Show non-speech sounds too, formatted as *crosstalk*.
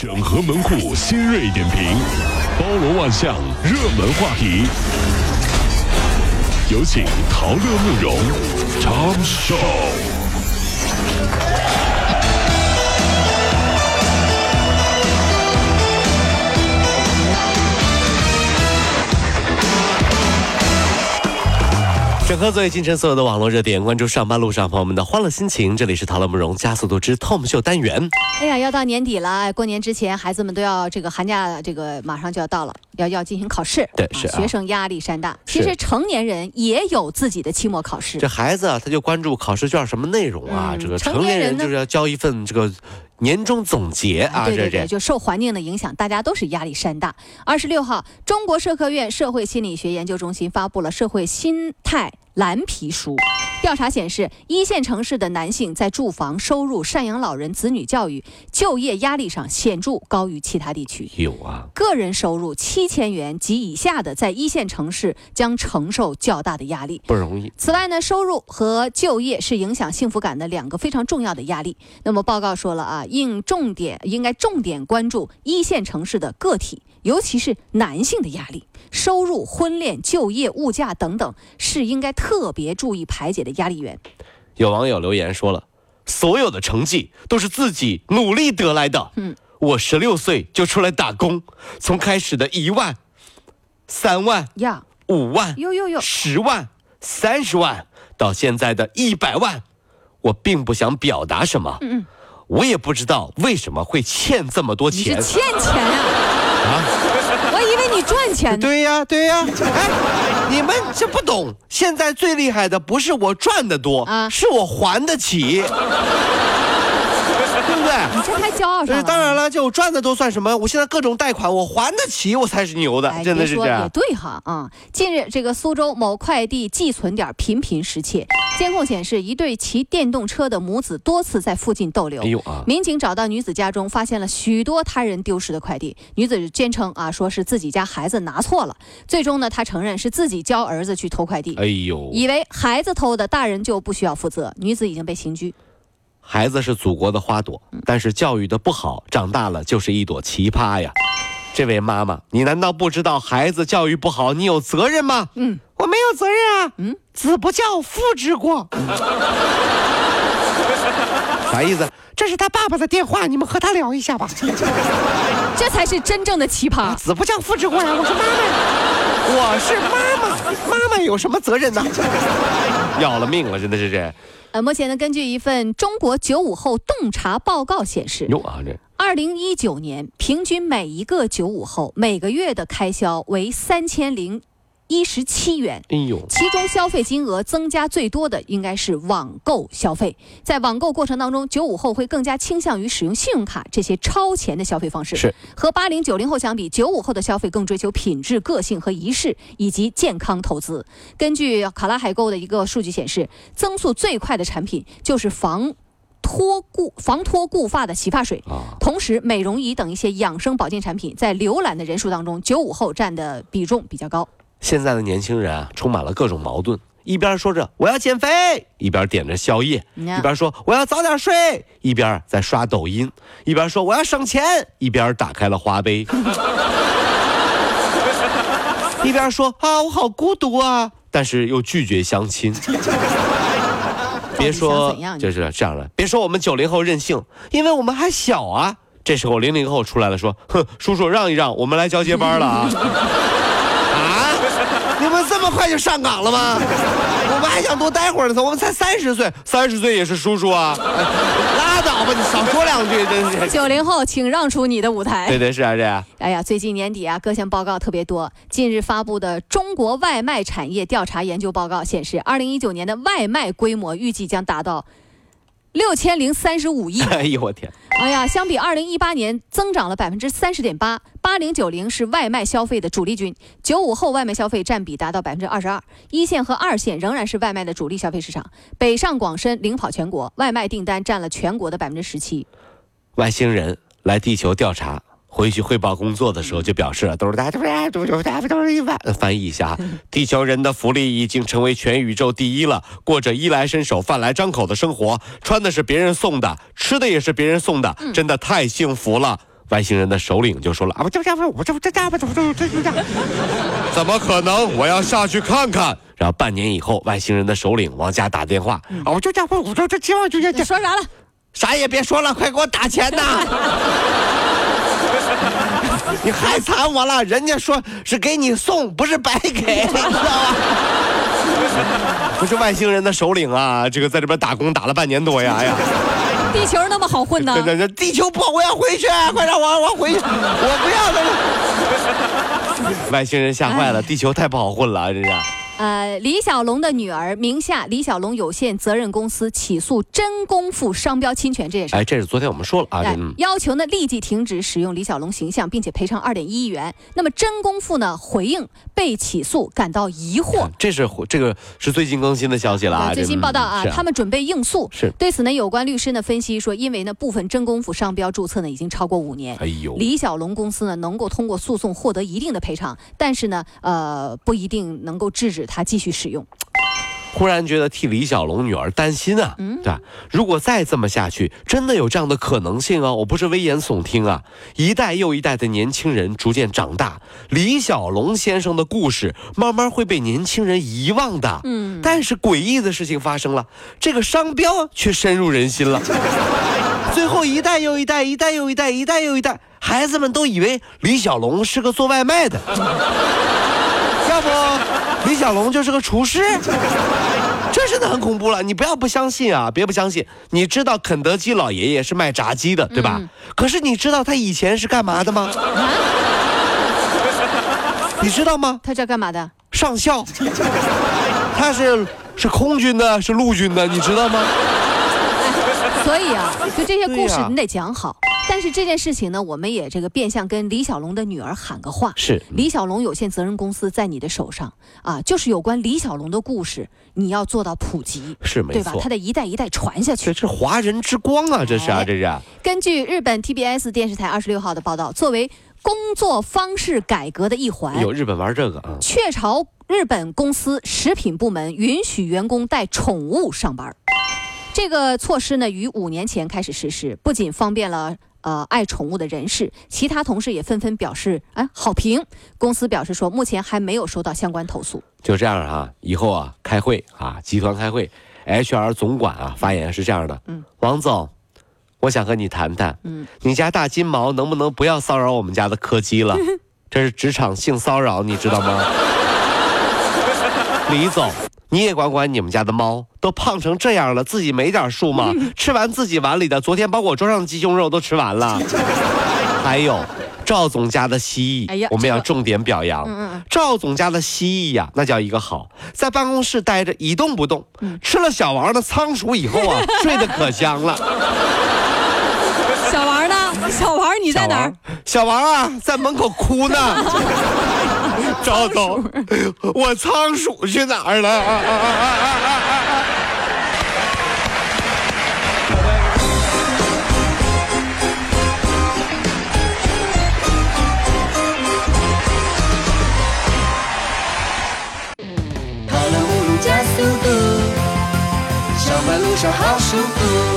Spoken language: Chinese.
整合门户新锐点评，包罗万象，热门话题。有请陶乐慕容长寿。整合最为今晨所有的网络热点，关注上班路上朋友们的欢乐心情。这里是陶乐慕容加速度之 Tom 秀单元。哎呀，要到年底了，过年之前，孩子们都要这个寒假，这个马上就要到了，要要进行考试。对是啊学生压力山大。其实成年人也有自己的期末考试这。孩子啊，他就关注考试卷什么内容啊？嗯这个成成年年人呢就是要交一份这个年终总结啊，对对对，这这。就受环境的影响，大家都是压力山大。二十六号，中国社科院社会心理学研究中心发布了《社会心态蓝皮书》。调查显示，一线城市的男性在住房、收入、赡养老人、子女教育、就业压力上显著高于其他地区。有啊，个人收入七千元及以下的，在一线城市将承受较大的压力。不容易。此外呢，收入和就业是影响幸福感的两个非常重要的压力。那么报告说了啊，应重点应该重点关注一线城市的个体，尤其是男性的压力，收入、婚恋、就业、物价等等是应该特别注意排解的压力源。有网友留言说了，所有的成绩都是自己努力得来的。嗯，我十六岁就出来打工，从开始的一万、三万、呀，五万、哟哟哟，十万、三十万，到现在的一百万，我并不想表达什么。嗯嗯，我也不知道为什么会欠这么多你是。欠钱呀、啊我以为你赚钱呢。对呀，对呀，哎，你们这不懂。现在最厉害的不是我赚的多，啊是我还得起，*laughs* 对不对？你这还骄傲上呃了？当然了，就我赚的都算什么？我现在各种贷款，我还得起，我才是牛的，哎，真的是这样也。对哈啊、近日，这个苏州某快递寄存点频频失窃，监控显示，一对骑电动车的母子多次在附近逗留。哎呦啊！民警找到女子家中，发现了许多他人丢失的快递。女子坚称啊，说是自己家孩子拿错了。最终呢，她承认是自己教儿子去偷快递，哎呦，以为孩子偷的，大人就不需要负责。女子已经被刑拘。孩子是祖国的花朵，但是教育的不好，长大了就是一朵奇葩呀。这位妈妈，你难道不知道孩子教育不好，你有责任吗？嗯，我没有责任啊。嗯，子不教，父之过。*laughs* 啥意思？这是他爸爸的电话，你们和他聊一下吧。*laughs* 这才是真正的奇葩。子不教，父之过呀！我是妈妈，*laughs* 我是妈妈，妈妈有什么责任呢？*laughs* 要了命了，真的是这。呃，目前呢，根据一份中国九五后洞察报告显示，哟啊，这二零一九年，平均每一个九五后每个月的开销为三千零一十七元。哎呦，其中消费金额增加最多的应该是网购消费，在网购过程当中，九五后会更加倾向于使用信用卡这些超前的消费方式。是和八零九零后相比，九五后的消费更追求品质、个性和仪式，以及健康投资。根据卡拉海购的一个数据显示，增速最快的产品就是防脱固、防脱固发的洗发水。啊，同时，美容仪等一些养生保健产品在浏览的人数当中，九五后占的比重比较高。现在的年轻人啊，充满了各种矛盾，一边说着我要减肥，一边点着宵夜，嗯一边说我要早点睡，一边在刷抖音，一边说我要省钱，一边打开了花呗，*laughs* 一边说啊我好孤独啊，但是又拒绝相亲。*laughs* 别说就是这样的，别说我们九零后任性，因为我们还小啊。这时候零零后出来了，说：“哼，叔叔让一让，我们来交接班了啊！” *laughs* 们这么快就上岗了吗？*laughs* 我们还想多待会儿呢，我们才三十岁，三十岁也是叔叔啊！哎拉倒吧，你少说两句，*laughs* 真是。九零后，请让出你的舞台。对对是啊，这样。哎呀，最近年底啊，各项报告特别多。近日发布的《中国外卖产业调查研究报告》显示，二零一九年的外卖规模预计将达到六千零三十五亿。*laughs* 哎呦我天，哎呀，相比二零一八年增长了百分之三十点八。八零九零是外卖消费的主力军，九五后外卖消费占比达到百分之二十二。一线和二线仍然是外卖的主力消费市场，北上广深领跑全国，外卖订单占了全国的百分之十七。外星人来地球调查。回去汇报工作的时候就表示了，都是大家都是大家都是一万。翻译一下，地球人的福利已经成为全宇宙第一了，过着衣来伸手、饭来张口的生活，穿的是别人送的，吃的也是别人送的，真的太幸福了。外星人的首领就说了啊，我这这我这这这这这这这，怎么可能？我要下去看看。然后半年以后，外星人的首领往家打电话，啊，我就这我这这这这这说啥了？啥也别说了，快给我打钱呐！你害惨我了，人家说是给你送，不是白给，你知道吗？不是外星人的首领啊，这个在这边打工打了半年多呀，哎呀。*laughs* 地球那么好混呢？这这地球不好，我要回去，快让我我回去，我不要了。*laughs* 外星人吓坏了，地球太不好混了，这是。呃，李小龙的女儿名下李小龙有限责任公司起诉真功夫商标侵权这件事。哎，这是昨天我们说了啊，要求呢立即停止使用李小龙形象，并且赔偿二点一亿元。那么真功夫呢回应被起诉感到疑惑，这是这个是最近更新的消息了啊，最新报道啊，他们准备应诉。是对此呢，有关律师呢分析说，因为呢部分真功夫商标注册呢已经超过五年，哎呦，李小龙公司呢能够通过诉讼获得一定的赔偿，但是呢呃不一定能够制止他继续使用。忽然觉得替李小龙女儿担心啊，对吧？如果再这么下去，真的有这样的可能性啊！我不是危言耸听啊！一代又一代的年轻人逐渐长大，李小龙先生的故事慢慢会被年轻人遗忘的。嗯，但是诡异的事情发生了，这个商标却深入人心了。*laughs* 最后一代又一代，一代又一代，一代又一代，孩子们都以为李小龙是个做外卖的。要不？李小龙就是个厨师，这真的很恐怖了。你不要不相信啊，别不相信。你知道肯德基老爷爷是卖炸鸡的，对吧？可是你知道他以前是干嘛的吗？*laughs* 你知道吗？他这干嘛的？上校。他是是空军的，是陆军的，你知道吗？所以啊，就这些故事你得讲好。但是这件事情呢，我们也这个变相跟李小龙的女儿喊个话：是李小龙有限责任公司在你的手上啊，就是有关李小龙的故事，你要做到普及，是没错，对吧？他得一代一代传下去。这是华人之光啊，这是啊，这是。根据日本 TBS 电视台二十六号的报道，作为工作方式改革的一环，有日本玩这个啊。雀巢日本公司食品部门允许员工带宠物上班，这个措施呢，于五年前开始实施，不仅方便了。呃，爱宠物的人士，其他同事也纷纷表示，哎，好评。公司表示说，目前还没有收到相关投诉。就这样啊，以后啊，开会啊，集团开会，HR 总管啊发言是这样的，嗯，王总，我想和你谈谈，嗯，你家大金毛能不能不要骚扰我们家的柯基了？*laughs* 这是职场性骚扰，你知道吗？李总。你也管管你们家的猫，都胖成这样了，自己没点数吗？吃完自己碗里的，昨天把我桌上的鸡胸肉都吃完了。*laughs* 还有赵总家的蜥蜴，我们要重点表扬。赵总家的蜥蜴呀，那叫一个好，在办公室待着一动不动。吃了小王的仓鼠以后啊，*laughs* 睡得可香了。小王呢？小王你在哪儿？小王啊，在门口哭呢。*laughs* 赵总，我仓鼠去哪儿了？跑了五路加速度，上班路上好舒服。